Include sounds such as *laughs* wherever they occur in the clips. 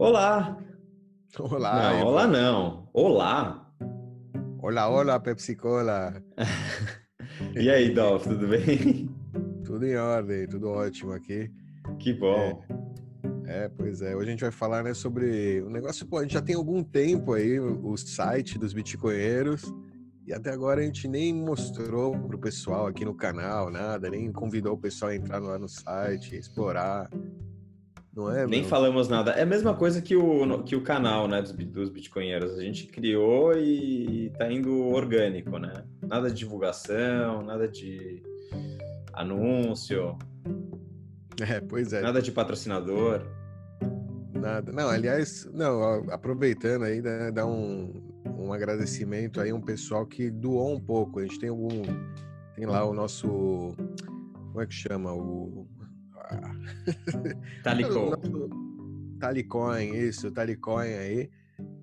Olá! Olá! Não, olá não! Olá! Olá, olá, Pepsi Cola! *laughs* e aí, Dolph, tudo bem? Tudo em ordem, tudo ótimo aqui. Que bom! É, é pois é. Hoje a gente vai falar né, sobre o um negócio, pô, a gente já tem algum tempo aí o site dos bitcoinheiros e até agora a gente nem mostrou pro pessoal aqui no canal nada, nem convidou o pessoal a entrar lá no site, explorar. Não é, Nem meu? falamos nada. É a mesma coisa que o, que o canal né, dos, dos bitcoinheiros. A gente criou e tá indo orgânico, né? Nada de divulgação, nada de anúncio. É, pois é. Nada de patrocinador. Nada. Não, aliás, não, aproveitando aí, né, dar um, um agradecimento aí a um pessoal que doou um pouco. A gente tem algum. Tem lá o nosso. Como é que chama? O *laughs* Talicon. Talicoin, isso, Talicoin aí,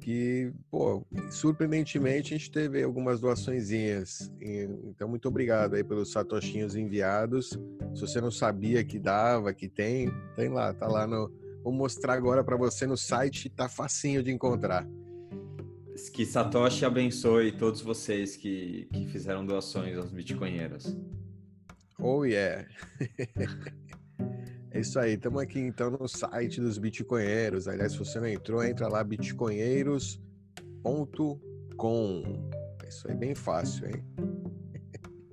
que, pô, surpreendentemente a gente teve algumas doaçõezinhas. Então, muito obrigado aí pelos satoshinhos enviados. Se você não sabia que dava, que tem, tem lá, tá lá no. Vou mostrar agora para você no site, tá facinho de encontrar. Que Satoshi abençoe todos vocês que, que fizeram doações aos bitcoinheiros. Oh yeah! *laughs* É isso aí, estamos aqui então no site dos Bitcoinheiros. Aliás, se você não entrou, entra lá bitcoinheiros.com. É isso aí, bem fácil, hein?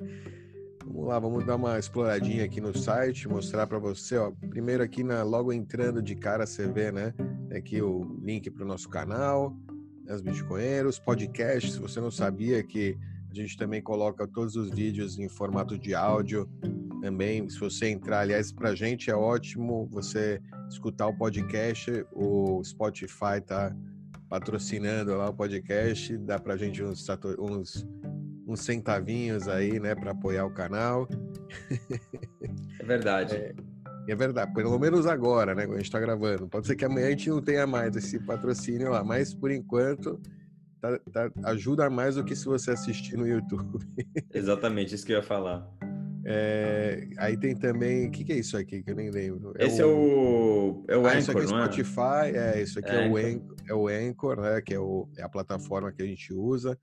*laughs* vamos lá, vamos dar uma exploradinha aqui no site, mostrar para você, ó. Primeiro aqui na logo entrando de cara você vê, né? Aqui o link para o nosso canal, né, os Bitcoinheiros, podcast. Se você não sabia que a gente também coloca todos os vídeos em formato de áudio também. Se você entrar, aliás, para a gente é ótimo você escutar o podcast. O Spotify tá patrocinando lá o podcast, dá para a gente uns, uns, uns centavinhos aí, né, para apoiar o canal. É verdade. É, é, verdade, pelo menos agora, né, quando a gente está gravando. Pode ser que amanhã a gente não tenha mais esse patrocínio lá, mas por enquanto tá, tá, ajuda mais do que se você assistir no YouTube. Exatamente, isso que eu ia falar. É, aí tem também. O que, que, é isso aqui que eu nem lembro? É Esse o, é o, é o ah, Anchor, isso aqui é não Spotify, é? é isso aqui é, é, o Anchor, é o Anchor, né? Que é, o, é a plataforma que a gente usa.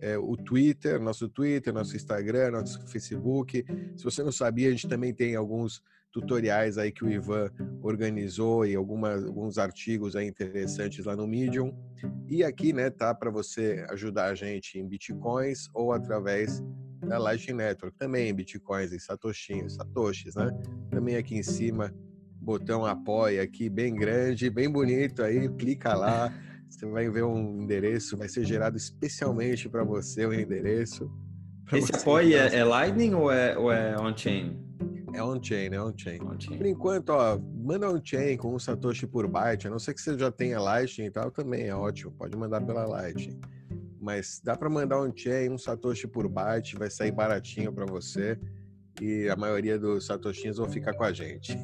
É, o Twitter, nosso Twitter, nosso Instagram, nosso Facebook. Se você não sabia, a gente também tem alguns tutoriais aí que o Ivan organizou e algumas, alguns artigos aí interessantes lá no Medium. E aqui, né, tá para você ajudar a gente em bitcoins ou através da Lightning Network, também bitcoins e satoshinhos, satoshis, né? Também aqui em cima, botão apoia aqui bem grande, bem bonito aí, clica lá, você vai ver um endereço, vai ser gerado especialmente para você o um endereço. Esse apoia é, é, Lightning ou é, ou é on-chain? É on-chain, é on-chain. On por enquanto, ó, manda on-chain com um Satoshi por byte, a não ser que você já tenha Lightning e tal, também é ótimo, pode mandar pela Lightning mas dá para mandar um chain, um satoshi por byte, vai sair baratinho para você e a maioria dos satoshinhos vão ficar com a gente.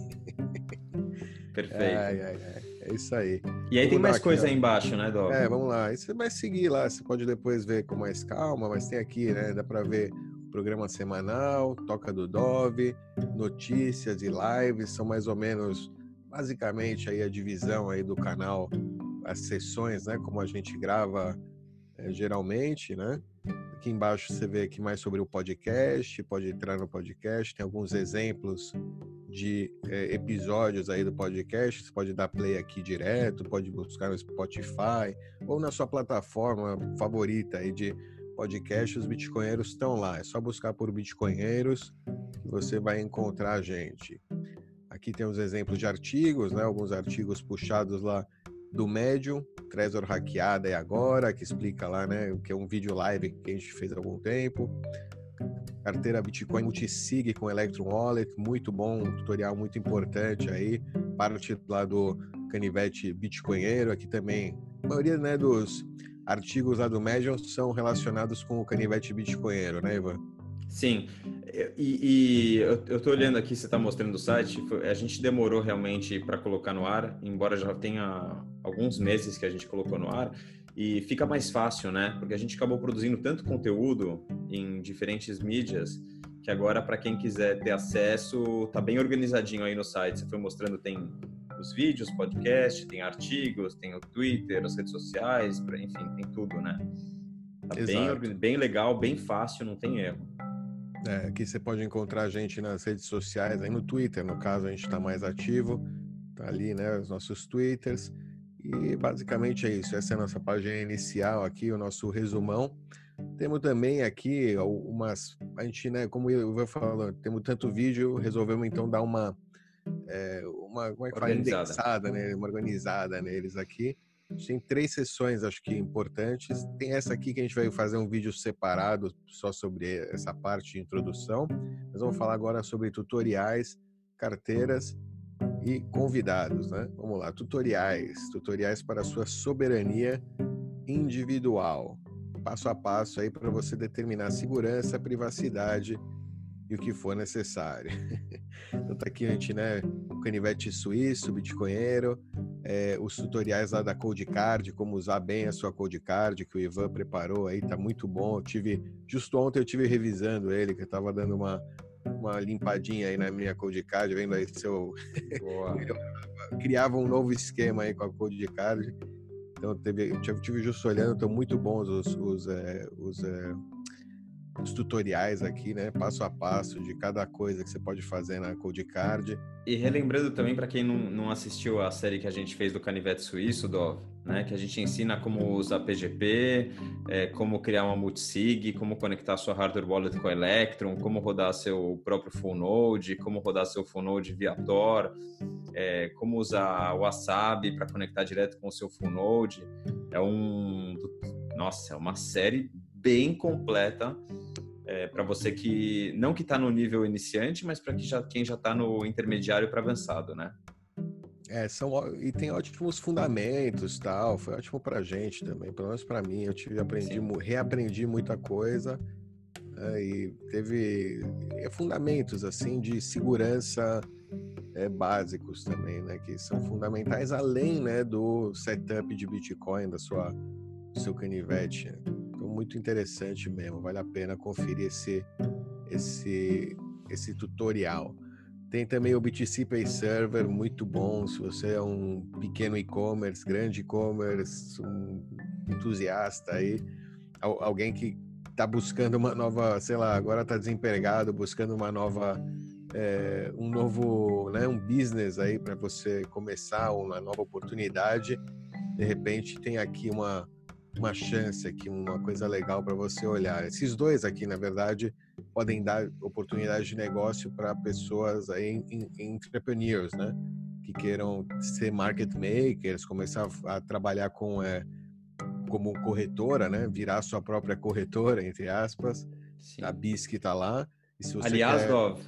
*laughs* Perfeito. Ai, ai, ai. É isso aí. E aí tem mais aqui, coisa ó. aí embaixo, né, Dó? É, vamos lá. E você vai seguir lá, você pode depois ver com mais calma, mas tem aqui, né? Dá para ver programa semanal, Toca do Dove, notícias e lives, são mais ou menos, basicamente, aí a divisão aí do canal, as sessões, né? Como a gente grava é, geralmente, né? Aqui embaixo você vê aqui mais sobre o podcast, pode entrar no podcast, tem alguns exemplos de é, episódios aí do podcast, você pode dar play aqui direto, pode buscar no Spotify ou na sua plataforma favorita aí de podcast, os bitcoinheiros estão lá, é só buscar por bitcoinheiros que você vai encontrar a gente. Aqui tem os exemplos de artigos, né? Alguns artigos puxados lá do Medium, Trezor hackeada é agora, que explica lá, né, o que é um vídeo live que a gente fez há algum tempo. Carteira Bitcoin Multisig com Electron Wallet, muito bom, um tutorial muito importante aí, parte lá do canivete bitcoinheiro, aqui também, a maioria, né, dos artigos lá do Medium são relacionados com o canivete bitcoinheiro, né, Ivan? Sim, e, e eu estou olhando aqui, você está mostrando o site, a gente demorou realmente para colocar no ar, embora já tenha alguns meses que a gente colocou no ar, e fica mais fácil, né? Porque a gente acabou produzindo tanto conteúdo em diferentes mídias que agora para quem quiser ter acesso tá bem organizadinho aí no site. Você foi mostrando tem os vídeos, podcast, tem artigos, tem o Twitter, as redes sociais, enfim, tem tudo, né? Tá bem, bem legal, bem fácil, não tem erro. É, aqui você pode encontrar a gente nas redes sociais, aí no Twitter, no caso, a gente está mais ativo, tá ali, né, os nossos Twitters. E basicamente é isso, essa é a nossa página inicial aqui, o nosso resumão. Temos também aqui umas, a gente, né, como eu vou falando, temos tanto vídeo, resolvemos então dar uma, é, uma, como é que fala, indexada, né, uma organizada neles aqui. Tem três sessões, acho que importantes. Tem essa aqui que a gente vai fazer um vídeo separado só sobre essa parte de introdução. Nós vamos falar agora sobre tutoriais, carteiras e convidados, né? Vamos lá, tutoriais, tutoriais para a sua soberania individual. Passo a passo aí para você determinar segurança, privacidade e o que for necessário. *laughs* então tá aqui a gente, né, o canivete suíço, bitcoinheiro, é, os tutoriais lá da Codecard, como usar bem a sua Codecard, que o Ivan preparou aí, tá muito bom. Eu tive, justo ontem eu tive revisando ele, que eu tava dando uma, uma limpadinha aí na minha Codecard, vendo aí se *laughs* eu, criava um novo esquema aí com a Codecard. Então teve, eu tive justo olhando, estão muito bons os, os, é, os é, os tutoriais aqui, né, passo a passo de cada coisa que você pode fazer na Codecard. E relembrando também para quem não, não assistiu a série que a gente fez do Canivete Suíço, Dov, né, que a gente ensina como usar PGP, é, como criar uma multisig, como conectar sua hardware wallet com Electron, como rodar seu próprio full node, como rodar seu full node via Tor, é, como usar o Wasabi para conectar direto com o seu full node. É um, nossa, é uma série bem completa é, para você que não que está no nível iniciante, mas para que já, quem já está no intermediário para avançado, né? É, são e tem ótimos fundamentos, tal. Foi ótimo para gente também, pelo menos para mim. Eu tive aprendi, Sim. reaprendi muita coisa né, e teve é, fundamentos assim de segurança é, básicos também, né? Que são fundamentais além, né, do setup de Bitcoin da sua do seu canivete. Né? Muito interessante mesmo, vale a pena conferir esse, esse, esse tutorial. Tem também o BTC Pay Server, muito bom. Se você é um pequeno e-commerce, grande e-commerce, um entusiasta aí, alguém que está buscando uma nova, sei lá, agora está desempregado, buscando uma nova, é, um novo, né, um business aí para você começar, uma nova oportunidade. De repente tem aqui uma, uma chance aqui, uma coisa legal para você olhar. Esses dois aqui, na verdade, podem dar oportunidade de negócio para pessoas aí, entrepreneurs, né? Que queiram ser market makers, começar a trabalhar com é, como corretora, né? Virar sua própria corretora, entre aspas. Sim. A BISC está lá. Aliás, quer... Dov,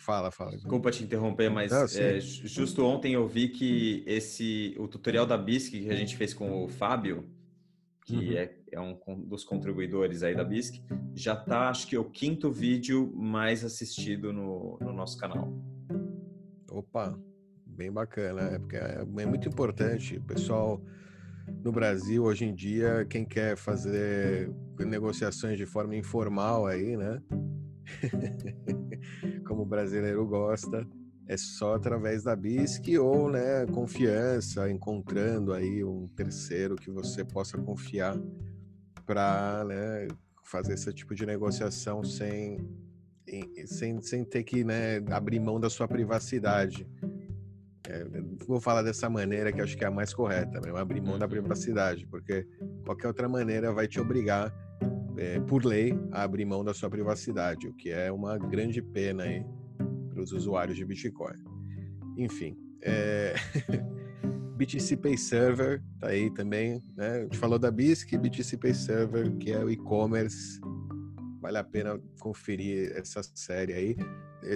Fala, fala. Desculpa te interromper, mas Não, é, justo ontem eu vi que esse o tutorial da BISC que a gente fez com o Fábio, que uhum. é, é, um dos contribuidores aí da BISC, já está, acho que, é o quinto vídeo mais assistido no, no nosso canal. Opa, bem bacana, é, porque é, é muito importante. O pessoal no Brasil, hoje em dia, quem quer fazer negociações de forma informal aí, né? *laughs* Como o brasileiro gosta, é só através da BISC ou, né, confiança, encontrando aí um terceiro que você possa confiar para, né, fazer esse tipo de negociação sem, sem, sem ter que, né, abrir mão da sua privacidade. É, vou falar dessa maneira que acho que é a mais correta, mesmo, abrir mão da privacidade, porque qualquer outra maneira vai te obrigar, é, por lei, a abrir mão da sua privacidade, o que é uma grande pena aí para os usuários de Bitcoin. Enfim, é... *laughs* BTC Pay Server tá aí também, né? A gente falou da BISC, BTC Pay Server, que é o e-commerce. Vale a pena conferir essa série aí.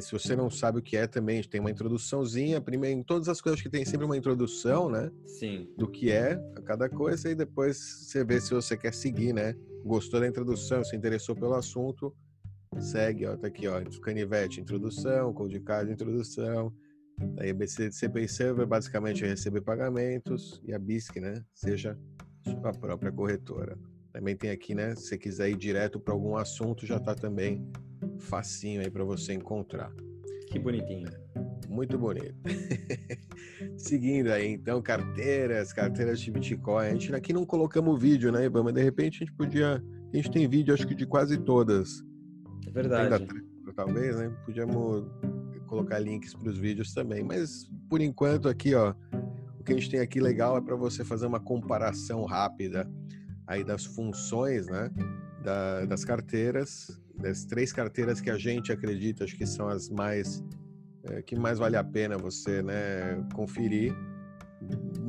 Se você não sabe o que é também, tem uma introduçãozinha. Primeiro, em todas as coisas que tem sempre uma introdução, né? Sim. Do que é a cada coisa e depois você vê se você quer seguir, né? Gostou da introdução, se interessou pelo assunto, segue, ó, tá aqui, ó, canivete, introdução, code card, introdução. Aí a BCP Server basicamente é receber pagamentos e a BISC, né, seja sua própria corretora. Também tem aqui, né, se você quiser ir direto para algum assunto, já tá também facinho aí para você encontrar. Que bonitinho. Muito bonito. *laughs* Seguindo aí, então, carteiras, carteiras de Bitcoin. A gente aqui não colocamos vídeo, né, Ivan? Mas de repente a gente podia. A gente tem vídeo, acho que de quase todas. Verdade. Ainda, talvez, né? Podíamos colocar links para os vídeos também. Mas por enquanto aqui, ó, o que a gente tem aqui legal é para você fazer uma comparação rápida aí das funções, né? Da, das carteiras, das três carteiras que a gente acredita, acho que são as mais é, que mais vale a pena você, né, conferir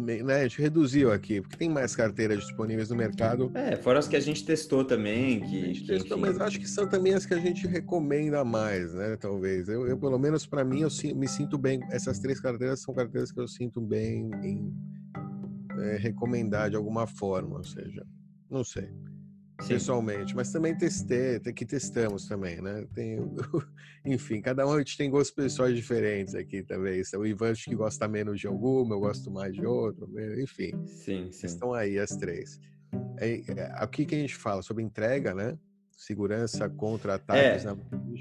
né, a gente reduziu aqui, porque tem mais carteiras disponíveis no mercado. É, fora as que a gente testou também. Que, gente testou, mas acho que são também as que a gente recomenda mais, né? Talvez. Eu, eu pelo menos para mim, eu me sinto bem. Essas três carteiras são carteiras que eu sinto bem em é, recomendar de alguma forma, ou seja, não sei. Sim. pessoalmente, mas também testei, que testamos também, né? Tem, *laughs* enfim, cada um a gente tem gostos pessoais diferentes aqui também. O Ivan acho que gosta menos de alguma, eu gosto mais de outro, enfim. Sim, sim. Estão aí as três. É, é, aqui que a gente fala sobre entrega, né? Segurança contra ataques é,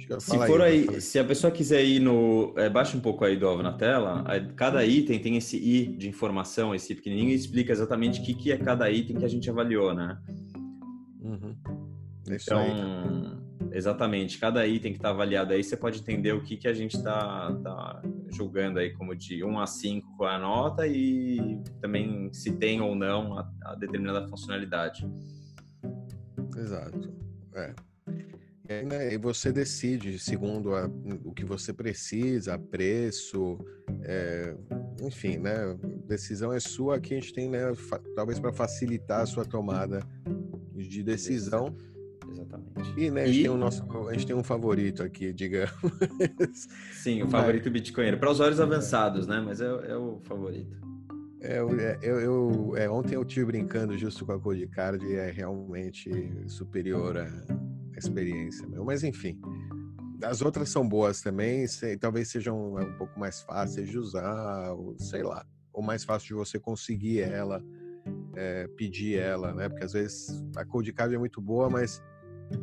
na Se for aí, aí se a pessoa quiser ir no. É, baixa um pouco aí do alvo na tela. Cada item tem esse I de informação, esse pequenininho, e explica exatamente o que, que é cada item que a gente avaliou, né? Uhum. É então, aí, exatamente, cada item que está avaliado aí, você pode entender o que, que a gente está tá julgando aí como de 1 a 5 com a nota e também se tem ou não a, a determinada funcionalidade. Exato. É. E, né, você decide segundo a, o que você precisa, preço, é, enfim, né? Decisão é sua. Aqui a gente tem, né, talvez para facilitar a sua tomada de decisão. Exatamente. E, né, a gente, Tem, um nosso, a gente tem um favorito aqui, digamos. Sim, o favorito Mas... bitcoinheiro. Para usuários avançados, né? Mas é, é o favorito. É, é, eu, eu, é, ontem eu tive brincando justo com a Code Card e é realmente superior à experiência. Meu. Mas enfim, as outras são boas também, sei, talvez sejam um pouco mais fáceis de usar, ou, sei lá, ou mais fácil de você conseguir ela é, pedir ela, né? Porque às vezes a Code Card é muito boa, mas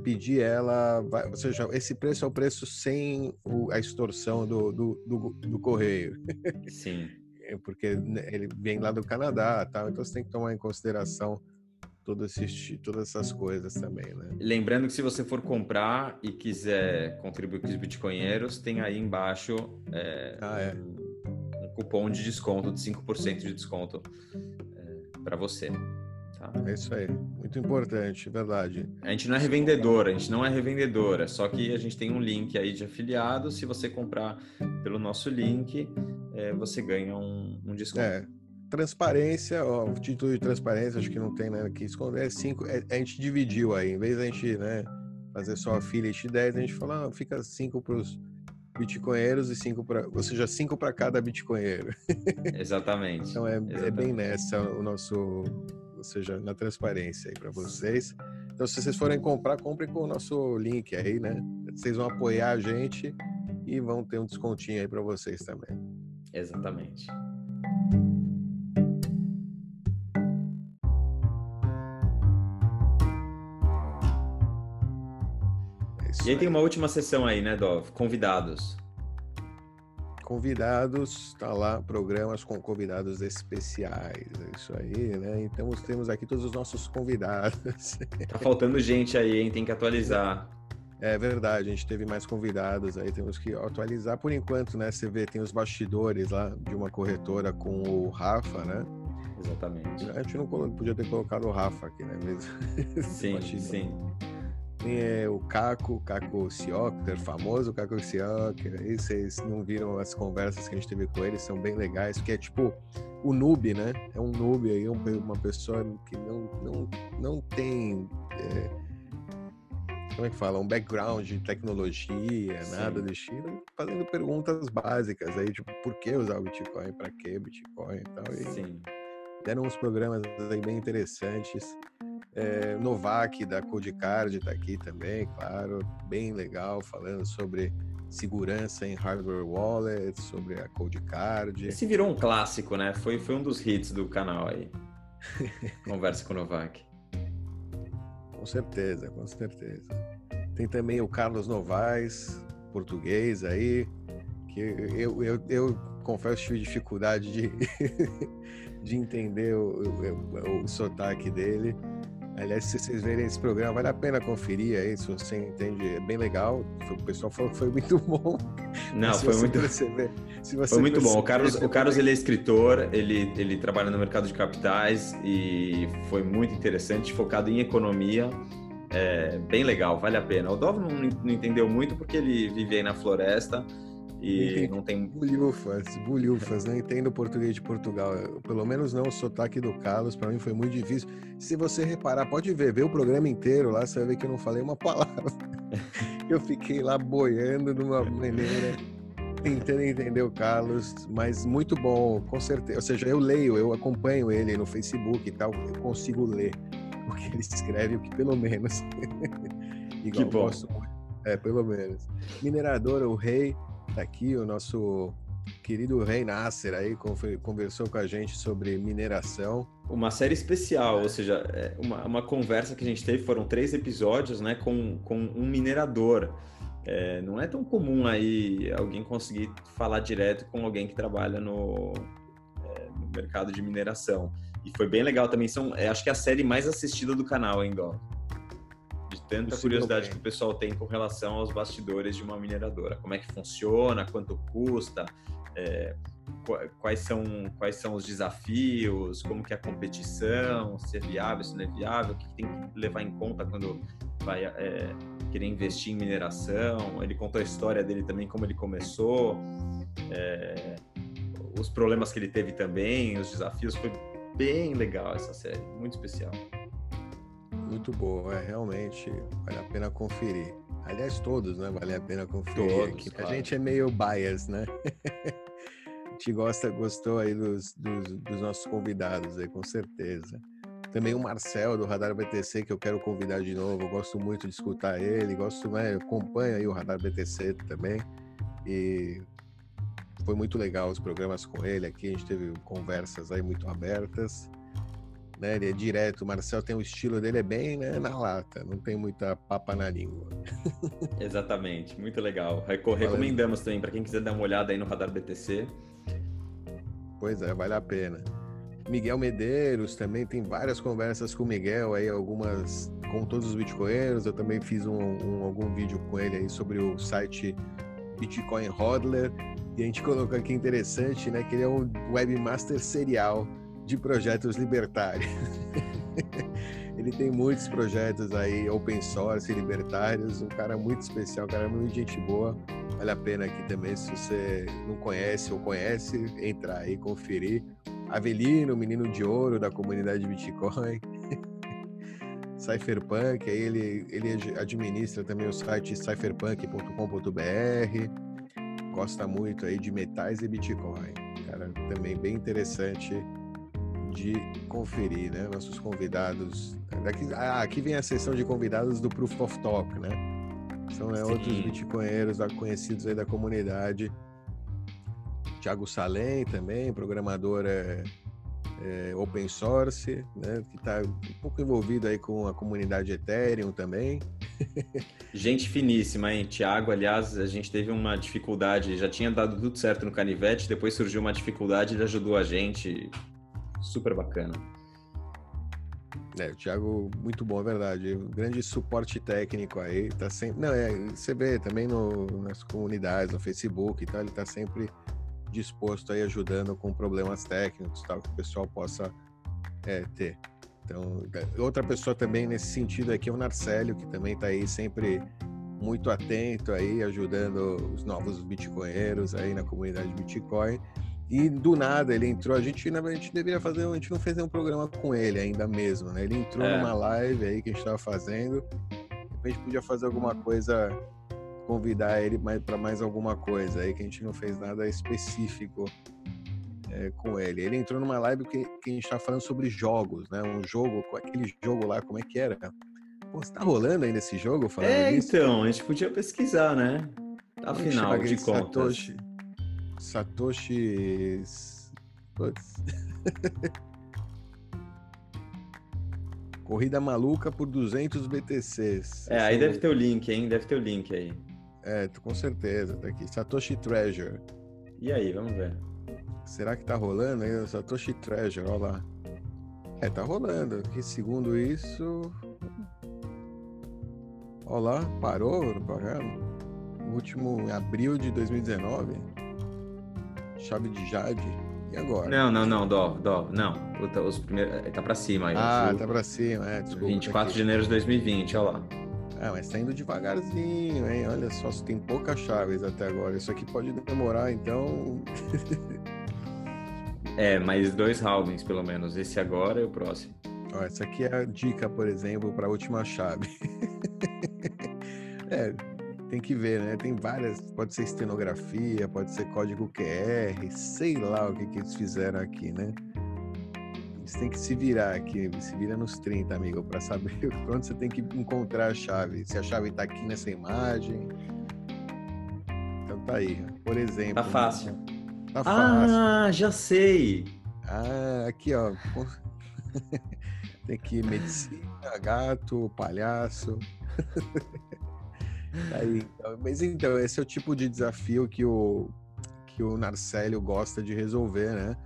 pedir ela, vai, ou seja, esse preço é o preço sem o, a extorsão do, do, do, do correio. *laughs* Sim. É porque né, ele vem lá do Canadá, tal, então você tem que tomar em consideração todo esse, todas essas coisas também, né? Lembrando que se você for comprar e quiser contribuir com os bitcoinheiros, tem aí embaixo é, ah, é. um, um, cupom de desconto de 5% de desconto para você. Tá? É isso aí, muito importante, verdade. A gente não é revendedora, a gente não é revendedora, só que a gente tem um link aí de afiliado. Se você comprar pelo nosso link, é, você ganha um, um desconto. É, transparência, ó, o título de transparência, acho que não tem nada que esconder. É cinco, é, a gente dividiu aí, em vez da gente né, fazer só affiliate 10, a gente fala, ah, fica 5 para os bitcoinheiros e cinco para, ou seja, cinco para cada bitcoinheiro. Exatamente. então é, Exatamente. é bem nessa o nosso, ou seja, na transparência aí para vocês. Então, se vocês forem comprar, comprem com o nosso link aí, né? Vocês vão apoiar a gente e vão ter um descontinho aí para vocês também. Exatamente. E aí, aí tem uma última sessão aí, né, Dov? Convidados. Convidados, tá lá, programas com convidados especiais, é isso aí, né? Então temos aqui todos os nossos convidados. *laughs* Tá faltando gente aí, hein? Tem que atualizar. É verdade, a gente teve mais convidados aí, temos que atualizar por enquanto, né? Você vê, tem os bastidores lá de uma corretora com o Rafa, né? Exatamente. A gente não podia ter colocado o Rafa aqui, né? Mesmo. *laughs* Sim, sim. Tem é, o Caco, Caco Siocker, famoso Caco Siocker. Aí vocês não viram as conversas que a gente teve com ele, são bem legais, porque é tipo o noob, né? É um noob aí, uma pessoa que não, não, não tem. É, como é que fala? Um background de tecnologia, Sim. nada do estilo, fazendo perguntas básicas aí, tipo, por que usar o Bitcoin, para que Bitcoin e tal. E Sim. Deram uns programas aí bem interessantes. É, Novak da Codecard está aqui também, claro, bem legal, falando sobre segurança em hardware wallet, sobre a Codecard. Esse virou um clássico, né? Foi, foi um dos hits do canal aí. *laughs* Conversa com o Novak. Com certeza, com certeza. Tem também o Carlos Novaes, português aí, que eu, eu, eu confesso que tive dificuldade de, *laughs* de entender o, o, o, sotaque dele. Aliás, se vocês verem esse programa, vale a pena conferir aí, se você entende, é bem legal. O pessoal falou que foi muito *laughs* bom. Não, foi muito, perceber, foi muito bom. O Carlos, o Carlos ele é escritor, ele, ele trabalha no mercado de capitais e foi muito interessante, focado em economia. É bem legal, vale a pena. O Dov não, não entendeu muito porque ele vive aí na floresta, e não tem. Bulhufas, bulhufas, não entendo português de Portugal. Pelo menos não o sotaque do Carlos, para mim foi muito difícil. Se você reparar, pode ver, ver o programa inteiro lá, você vai ver que eu não falei uma *laughs* palavra. eu fiquei lá boiando de uma maneira, tentando entender o Carlos, mas muito bom, com certeza. Ou seja, eu leio, eu acompanho ele no Facebook e tal, eu consigo ler *laughs* o que ele escreve, o que pelo menos. *laughs* Igual que bom. Gosto, é, pelo menos. Mineradora, o rei, aqui o nosso querido Rei Nasser aí conversou com a gente sobre mineração. Uma série especial, ou seja, é uma, uma conversa que a gente teve, foram três episódios, né, com, com um minerador. É, não é tão comum aí alguém conseguir falar direto com alguém que trabalha no, é, no mercado de mineração. E foi bem legal também. São, é, acho que é a série mais assistida do canal ainda. Ó de tanta curiosidade que o pessoal tem com relação aos bastidores de uma mineradora. Como é que funciona, quanto custa, é, quais, são, quais são os desafios, como que é a competição, se é viável, se não é viável, o que tem que levar em conta quando vai é, querer investir em mineração. Ele contou a história dele também, como ele começou, é, os problemas que ele teve também, os desafios. Foi bem legal essa série, muito especial muito boa, é, realmente vale a pena conferir. Aliás, todos, né? Vale a pena conferir. Todos, claro. A gente é meio bias, né? *laughs* a gente gosta, gostou aí dos, dos, dos, nossos convidados aí, com certeza. Também o Marcel do Radar BTC, que eu quero convidar de novo. Eu gosto muito de escutar ele, gosto, né? Acompanho aí o Radar BTC também. E foi muito legal os programas com ele aqui. A gente teve conversas aí muito abertas né? Ele é direto. O Marcel tem o estilo dele, é bem né, na lata, não tem muita papa na língua. *laughs* Exatamente, muito legal. Recomendamos também para quem quiser dar uma olhada aí no Radar BTC. Pois é, vale a pena. Miguel Medeiros também tem várias conversas com o Miguel aí, algumas com todos os bitcoinheiros. Eu também fiz um, um, algum vídeo com ele aí sobre o site Bitcoin Hodler. E a gente colocou aqui interessante, né? Que ele é um webmaster serial de projetos libertários. *laughs* ele tem muitos projetos aí open source libertários, um cara muito especial, um cara muito gente boa. Vale a pena aqui também, se você não conhece ou conhece, entrar aí, conferir. Avelino, menino de ouro da comunidade Bitcoin. *laughs* Cypherpunk, aí ele, ele administra também o site cypherpunk.com.br. Gosta muito aí de metais e Bitcoin. Cara, também bem interessante de conferir, né? Nossos convidados. Aqui, ah, aqui vem a sessão de convidados do Proof of Talk, né? São né, outros bitcoinheiros conhecidos aí da comunidade. Tiago Salem também, programador é, é, open source, né? Que está um pouco envolvido aí com a comunidade Ethereum também. *laughs* Gente finíssima, hein? Tiago, aliás, a gente teve uma dificuldade, já tinha dado tudo certo no Canivete, depois surgiu uma dificuldade, ele ajudou a gente, super bacana. É, o Thiago, muito bom, é verdade. grande suporte técnico aí, tá sempre. Não, é, você vê também no, nas comunidades, no Facebook e tal, ele tá sempre disposto aí ajudando com problemas técnicos tal, que o pessoal possa é, ter. Então, é, outra pessoa também nesse sentido aqui é o Narcélio, que também tá aí sempre muito atento aí, ajudando os novos bitcoinheiros aí na comunidade Bitcoin. E do nada ele entrou, a gente, a gente deveria fazer, a gente não fez um programa com ele ainda mesmo, né? Ele entrou é. numa live aí que a gente estava fazendo, a gente podia fazer alguma coisa, convidar ele para mais alguma coisa aí, que a gente não fez nada específico é, com ele. Ele entrou numa live que, que a gente estava falando sobre jogos, né? Um jogo, aquele jogo lá, como é que era? Pô, você tá rolando ainda esse jogo? Falando é, nisso? então, a gente podia pesquisar, né? Afinal de contas. Satoshi. Satoshi. Putz. Corrida maluca por 200 BTCs. É, aí deve ter o link, hein? Deve ter o link aí. É, com certeza, tá aqui. Satoshi Treasure. E aí, vamos ver. Será que tá rolando aí? Satoshi Treasure, olha lá. É, tá rolando. Que segundo isso. Olha lá, parou no programa. último em abril de 2019. Chave de Jade. E agora? Não, não, não, Dó, Dó, não. Os primeiros, tá pra cima aí. Ah, tá pra cima, é. Desculpa, 24 tá de janeiro de 2020, olha lá. Ah, mas tá indo devagarzinho, hein? Olha só, tem poucas chaves até agora. Isso aqui pode demorar, então. *laughs* é, mais dois halvings, pelo menos. Esse agora e o próximo. Ó, essa aqui é a dica, por exemplo, para a última chave. *laughs* é, tem que ver, né? Tem várias, pode ser estenografia, pode ser código QR, sei lá o que, que eles fizeram aqui, né? Eles têm que se virar aqui, se vira nos 30, amigo, para saber *laughs* onde você tem que encontrar a chave. Se a chave está aqui nessa imagem. Então tá aí, por exemplo. Tá fácil. Tá fácil. Ah, já sei. Ah, aqui ó. *laughs* tem aqui medicina, gato, palhaço. *laughs* Aí, então, mas então, esse é o tipo de desafio que o, que o Narcélio gosta de resolver, né?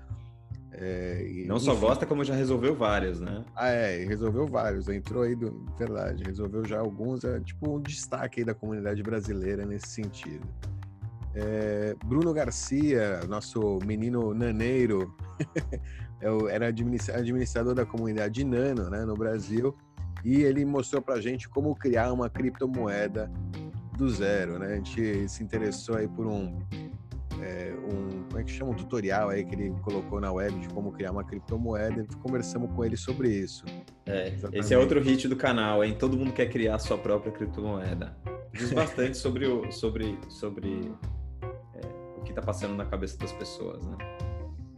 É, e, Não só enfim. gosta, como já resolveu vários, né? Ah, é, resolveu vários. Entrou aí, do, verdade, resolveu já alguns. É tipo um destaque aí da comunidade brasileira nesse sentido. É, Bruno Garcia, nosso menino naneiro, *laughs* é era administrador da comunidade Nano né, no Brasil e ele mostrou para a gente como criar uma criptomoeda do zero, né? A gente se interessou aí por um, é, um como é que chama um tutorial aí que ele colocou na web de como criar uma criptomoeda e conversamos com ele sobre isso. É, esse é outro hit do canal, hein? Todo mundo quer criar sua própria criptomoeda. Diz *laughs* bastante sobre o sobre sobre é, o que está passando na cabeça das pessoas, né?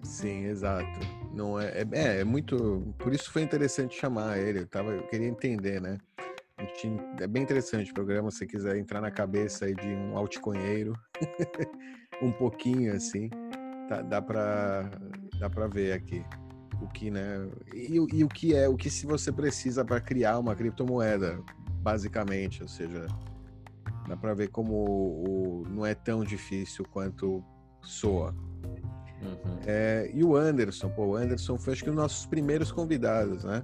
Sim, exato. Não é, é, é, é, muito. Por isso foi interessante chamar ele. Eu, tava, eu queria entender, né? É bem interessante o programa, se você quiser entrar na cabeça aí de um altconheiro, *laughs* um pouquinho assim, tá, dá para dá para ver aqui o que, né? E, e, o que é, o que se você precisa para criar uma criptomoeda, basicamente, ou seja, dá para ver como o, o, não é tão difícil quanto soa. Uhum. É, e o Anderson, pô, o Anderson foi acho que um dos nossos primeiros convidados, né?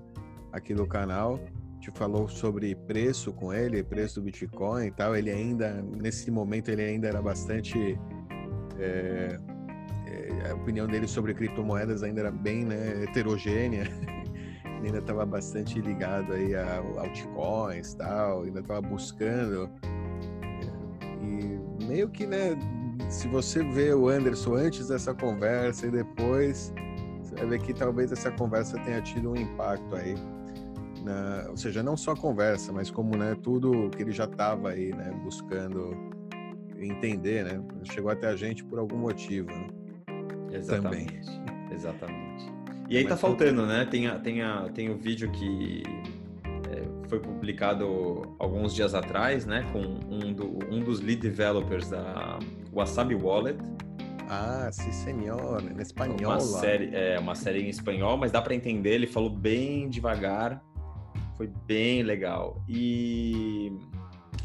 Aqui do canal. Gente falou sobre preço com ele, preço do Bitcoin e tal. Ele ainda, nesse momento, ele ainda era bastante. É, é, a opinião dele sobre criptomoedas ainda era bem né, heterogênea. *laughs* ele ainda estava bastante ligado aí a altcoins tal, ainda estava buscando. E meio que, né, se você vê o Anderson antes dessa conversa e depois, você vai ver que talvez essa conversa tenha tido um impacto aí. Na, ou seja, não só a conversa, mas como né, tudo que ele já estava aí, né, buscando entender, né? Chegou até a gente por algum motivo. Né? Exatamente. Também. Exatamente. E aí mas tá faltando, né? Tem, a, tem, a, tem o vídeo que foi publicado alguns dias atrás, né, com um, do, um dos lead developers da Wasabi Wallet. Ah, sim, senhor, em espanhol. Uma série, é, uma série em espanhol, mas dá para entender. Ele falou bem devagar, foi bem legal. E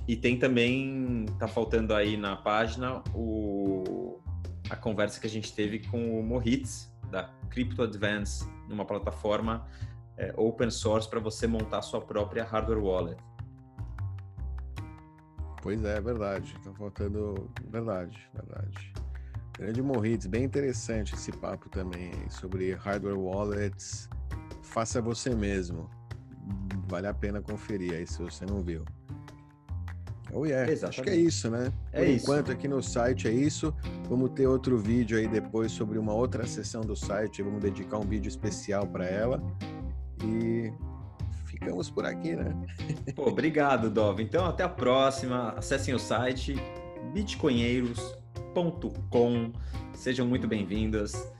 e tem também tá faltando aí na página o a conversa que a gente teve com o Moritz da Crypto Advance, numa plataforma é, open source para você montar sua própria hardware wallet. Pois é, verdade. Tá faltando. Verdade, verdade. Grande Morrites, bem interessante esse papo também sobre hardware wallets. Faça você mesmo. Vale a pena conferir aí se você não viu. Oh, yeah. Acho que é isso, né? É Por enquanto, isso. aqui no site é isso. Vamos ter outro vídeo aí depois sobre uma outra seção do site. Vamos dedicar um vídeo especial para ela. E ficamos por aqui, né? *laughs* Pô, obrigado, Dov. Então, até a próxima. Acessem o site bitcoinheiros.com. Sejam muito bem-vindas.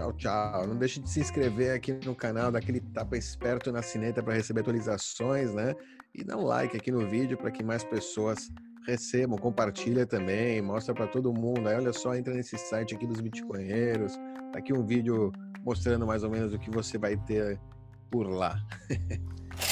Tchau. Tchau. Não deixe de se inscrever aqui no canal, daquele tapa esperto na sineta para receber atualizações, né? E dá um like aqui no vídeo para que mais pessoas recebam, compartilha também, mostra para todo mundo. Aí olha só, entra nesse site aqui dos bitcoinheiros. Tá aqui um vídeo mostrando mais ou menos o que você vai ter por lá. *laughs*